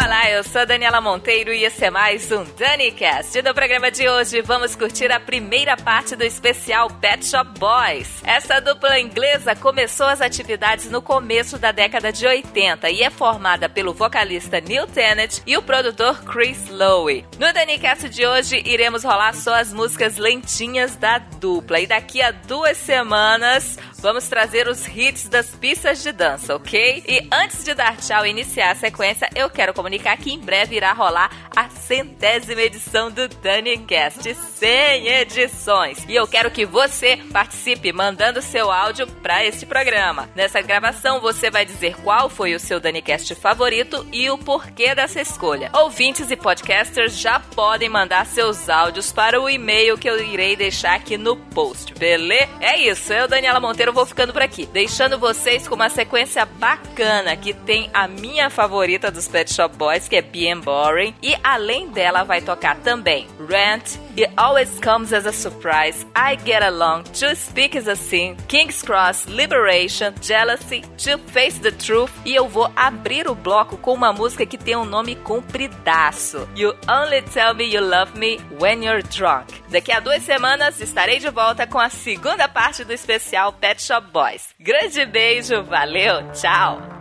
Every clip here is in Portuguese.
Olá, eu sou Daniela Monteiro e esse é mais um DaniCast. No programa de hoje vamos curtir a primeira parte do especial Pet Shop Boys. Essa dupla inglesa começou as atividades no começo da década de 80 e é formada pelo vocalista Neil Tennant e o produtor Chris Lowe. No DaniCast de hoje iremos rolar só as músicas lentinhas da dupla e daqui a duas semanas vamos trazer os hits das pistas de dança, ok? E antes de dar tchau e iniciar a sequência, eu quero comunicar que em breve irá rolar a centésima edição do DaniCast, 100 edições. E eu quero que você participe mandando seu áudio para este programa. Nessa gravação você vai dizer qual foi o seu DaniCast favorito e o porquê dessa escolha. Ouvintes e podcasters já podem mandar seus áudios para o e-mail que eu irei deixar aqui no post, beleza? É isso, eu, Daniela Monteiro, eu vou ficando por aqui, deixando vocês com uma sequência bacana que tem a minha favorita dos Pet Shop Boys, que é P.M. Boring, e além dela vai tocar também Rant, It Always Comes as a Surprise, I Get Along, To Speak is a Sin, King's Cross, Liberation, Jealousy, To Face the Truth, e eu vou abrir o bloco com uma música que tem um nome compridaço, You Only Tell Me You Love Me When You're Drunk. Daqui a duas semanas estarei de volta com a segunda parte do especial Pet Shop Boys. Grande beijo, valeu, tchau!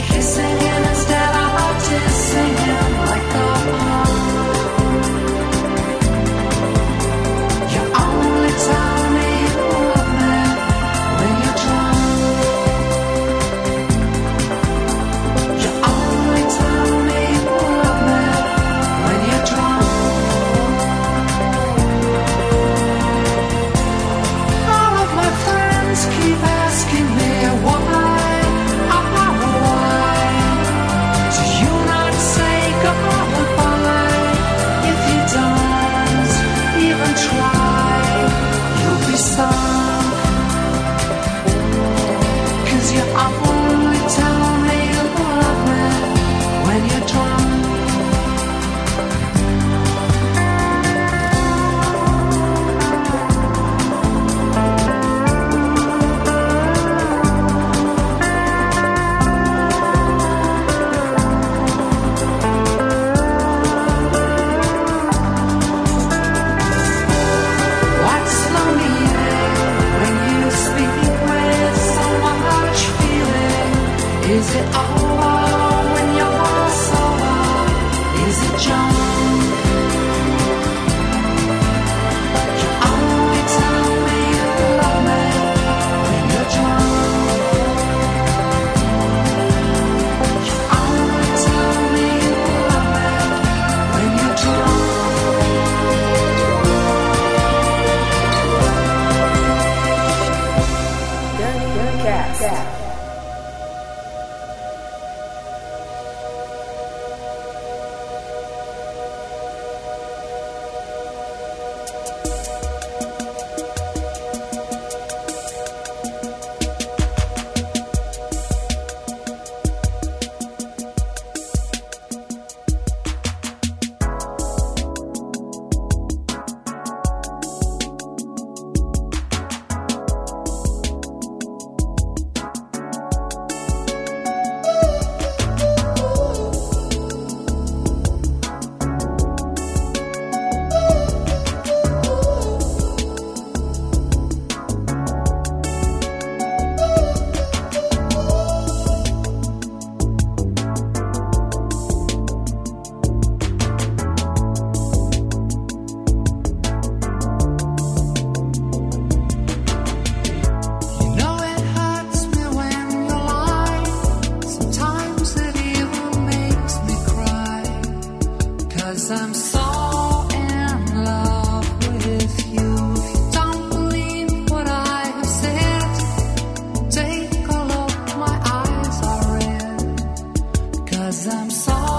Kissing in instead of just singing. Cause I'm sorry.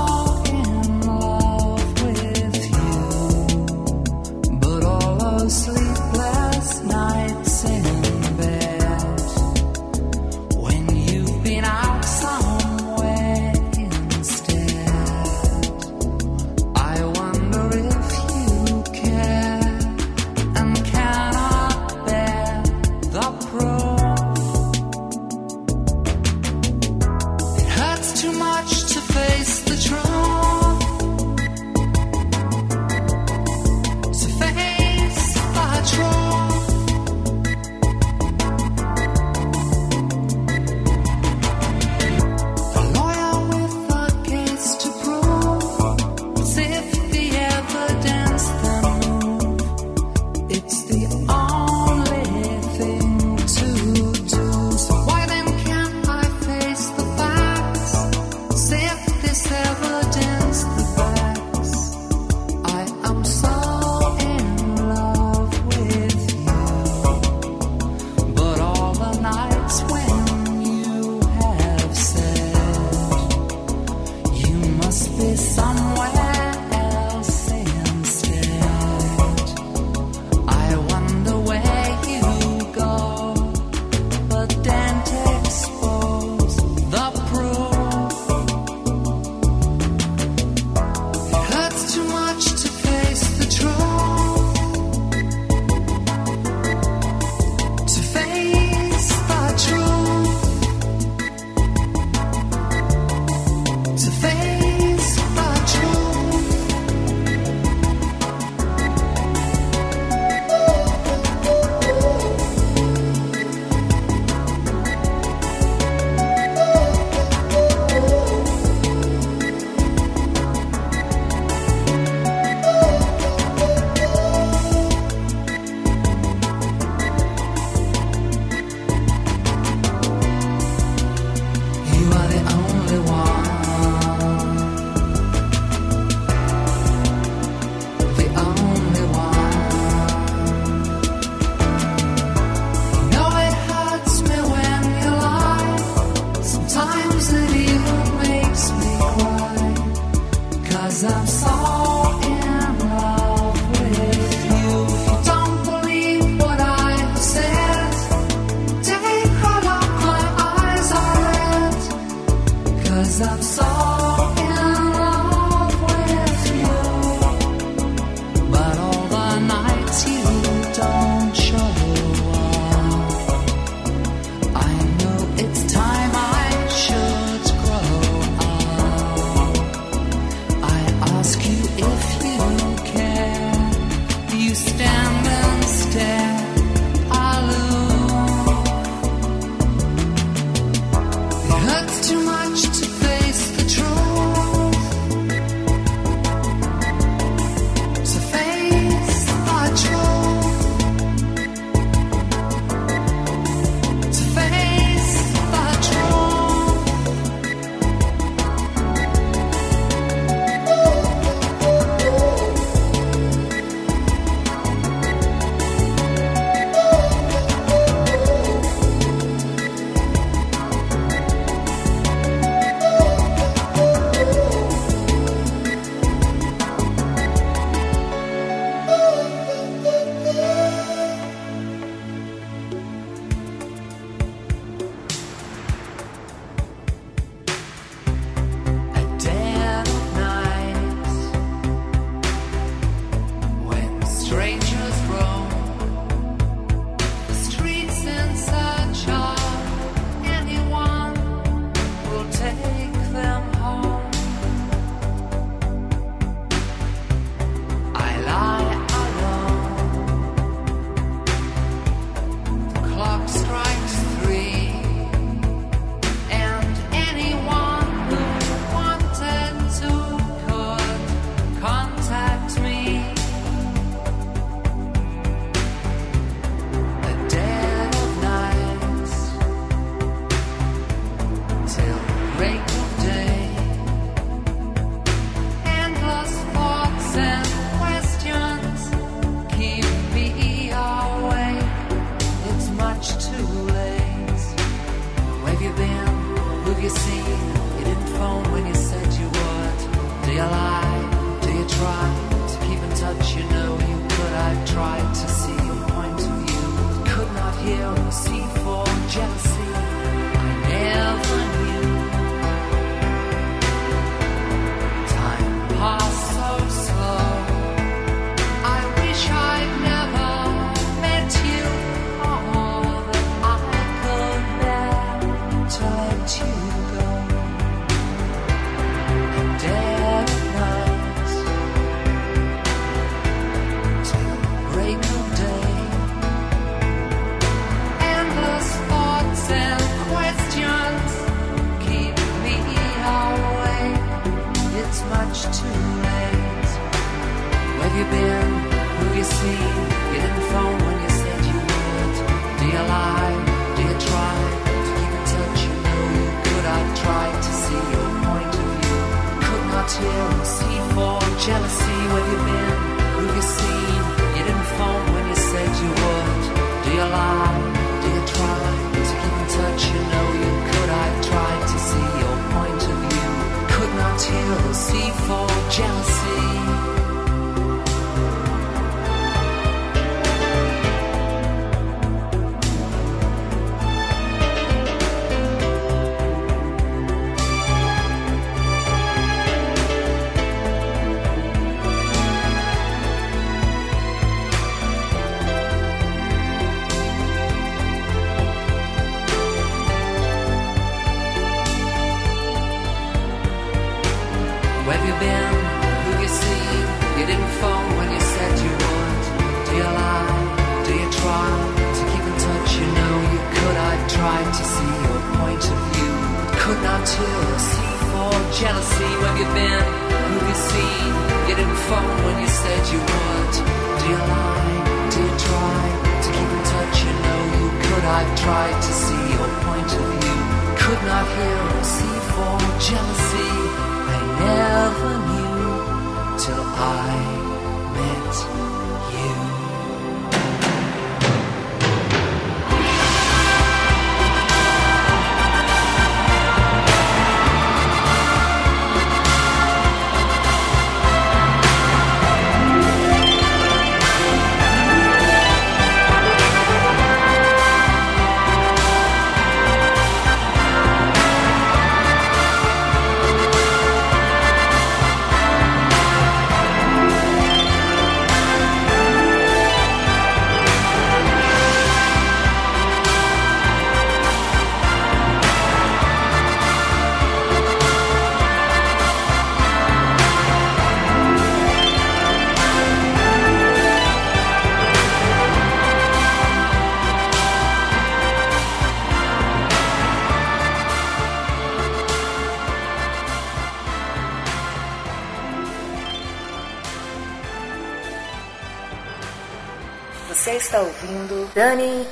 Jealousy. Where you been?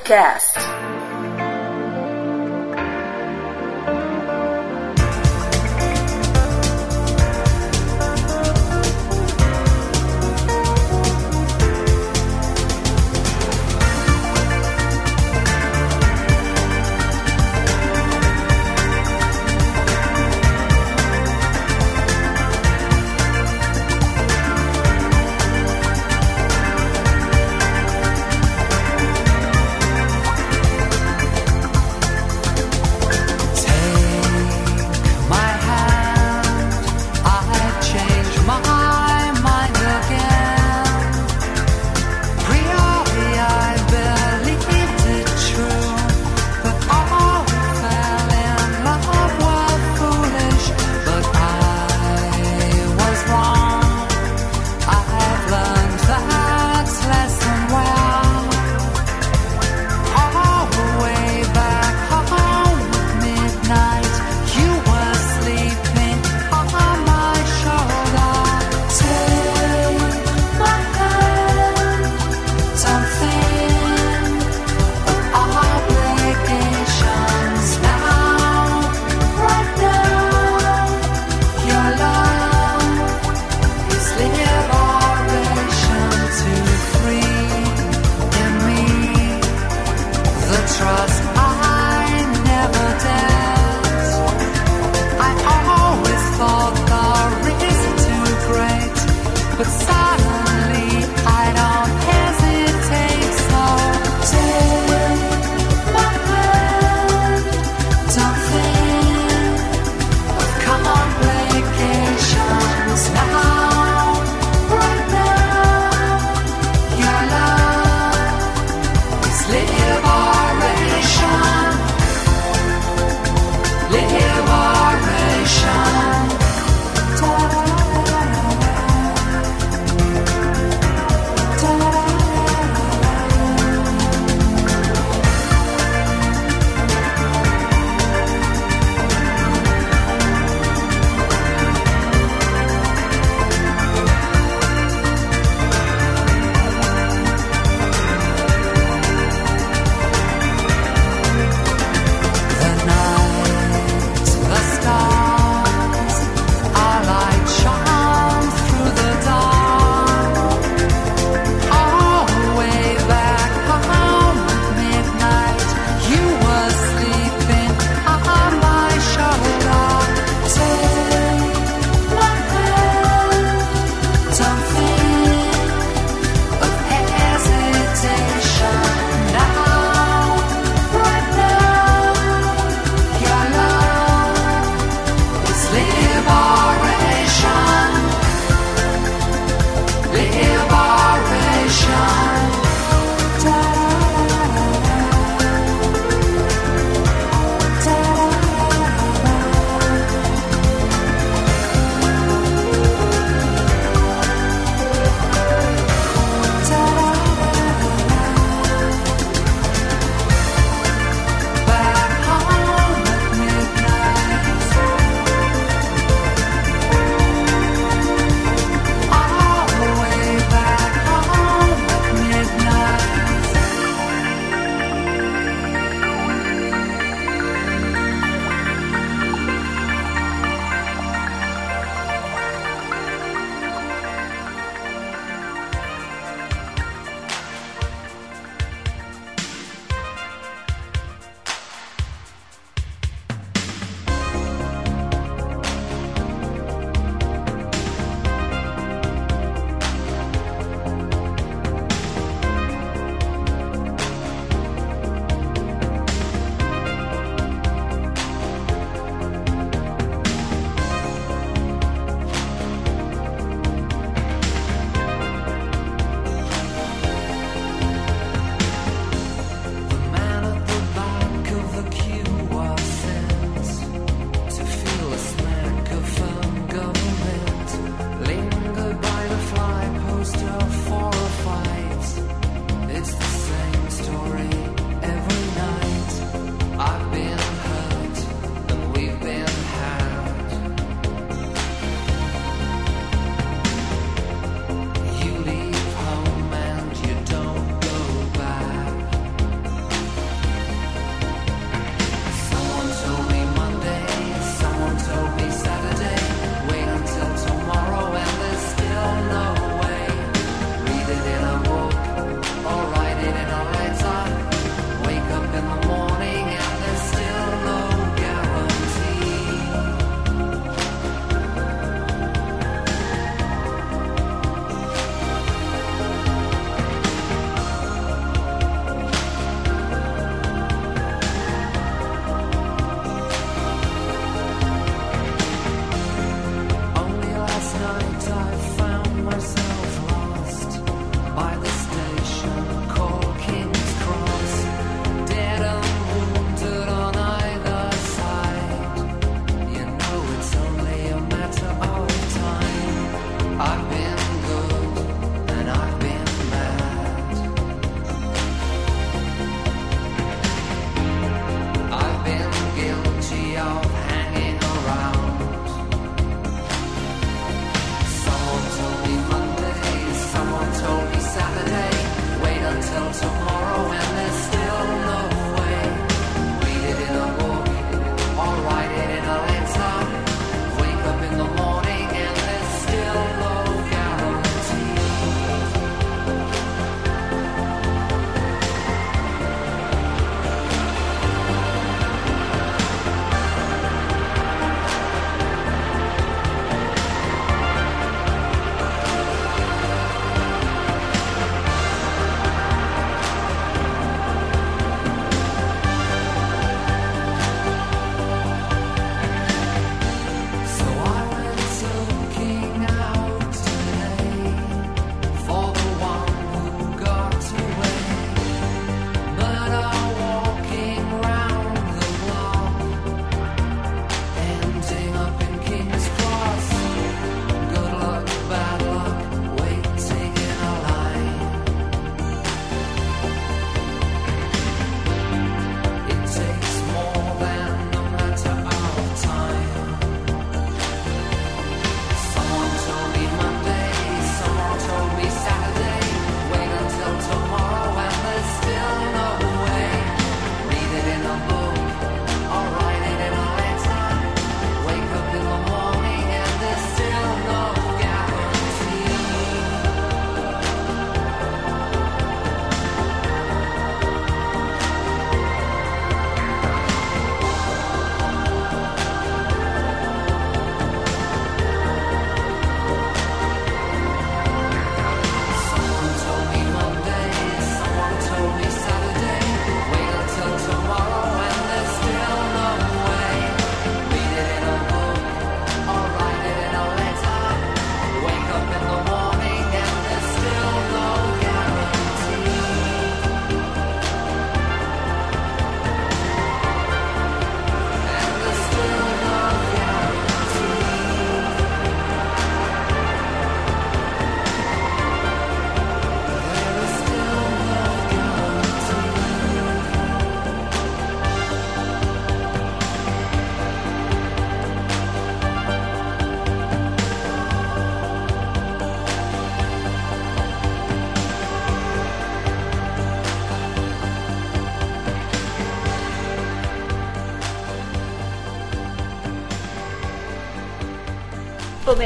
Dani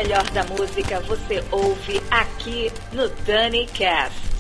melhor da música você ouve aqui no Dani Cast.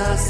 cosas.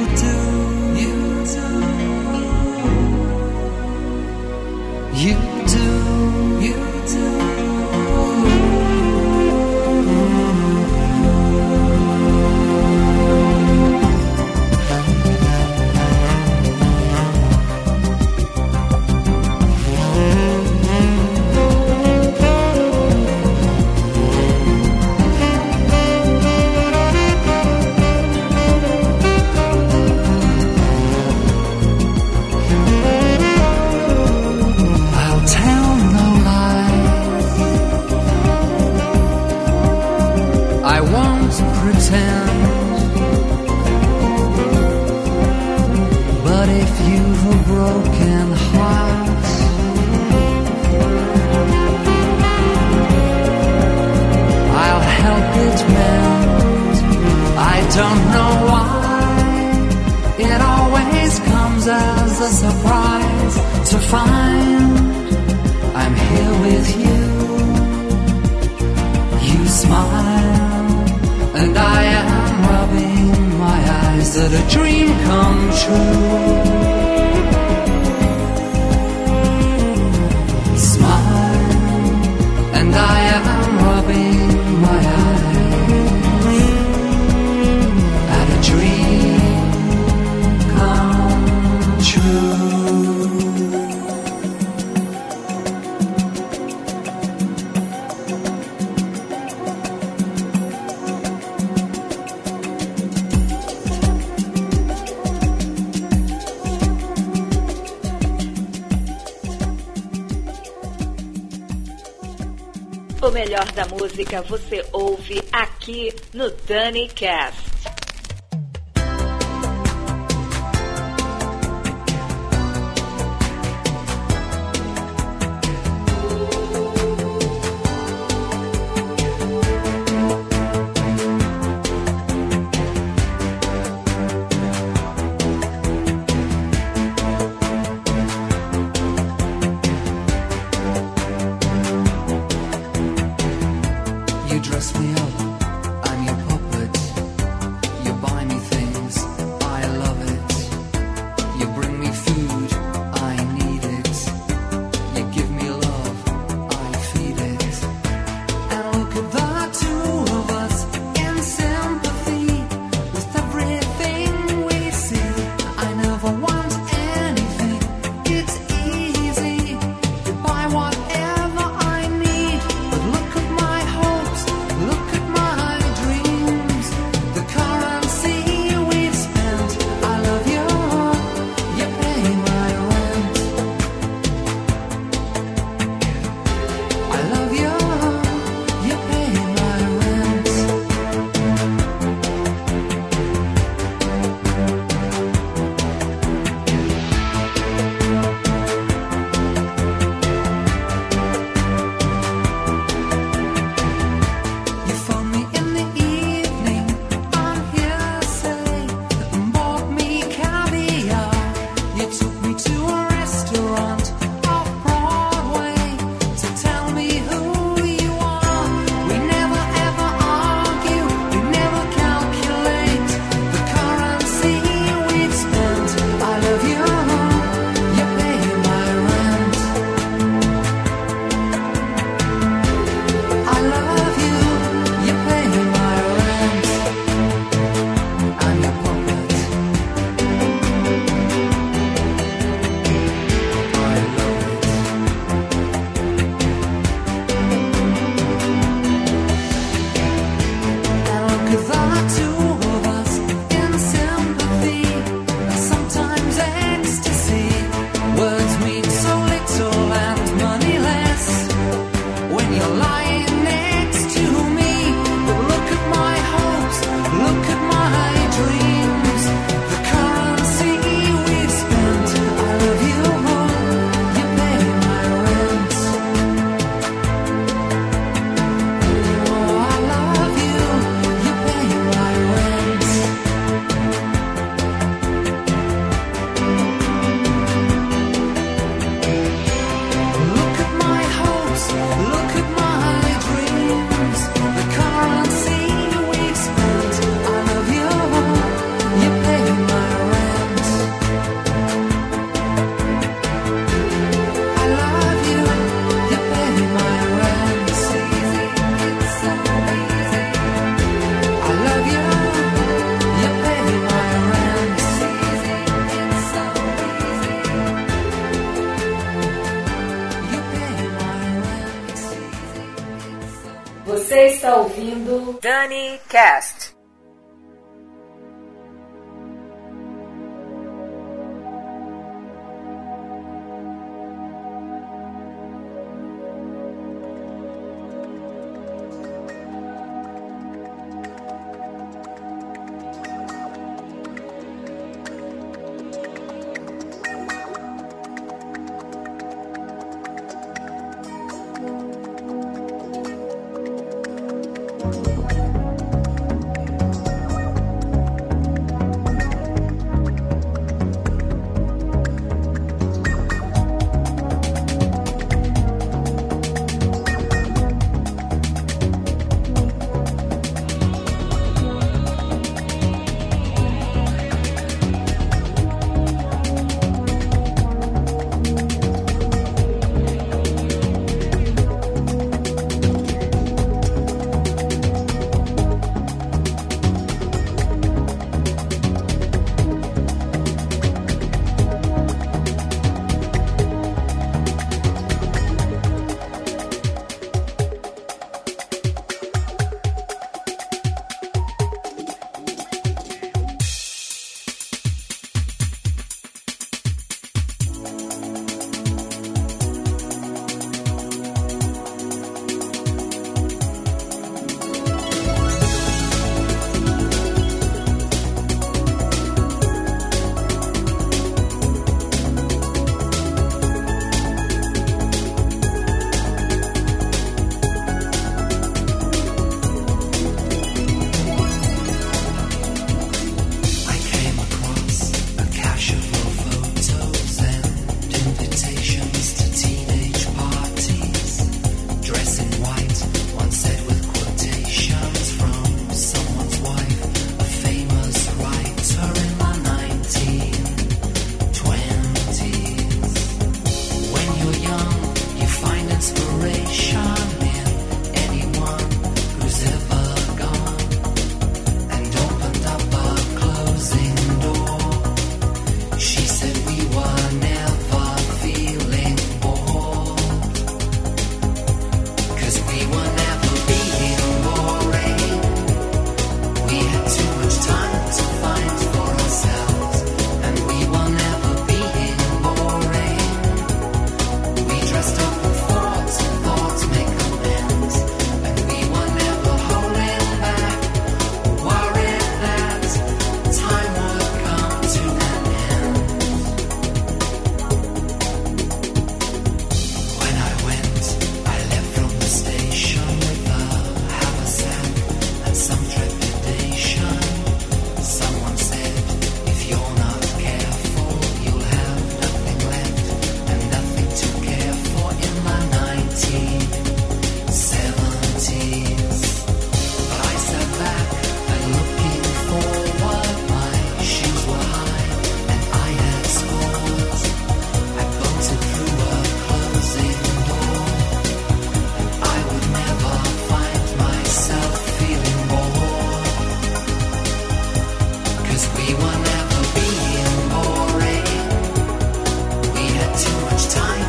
You do. You. música você ouve aqui no Dani Cast. much time.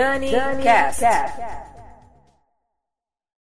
Dani, Dani Cast. Cast.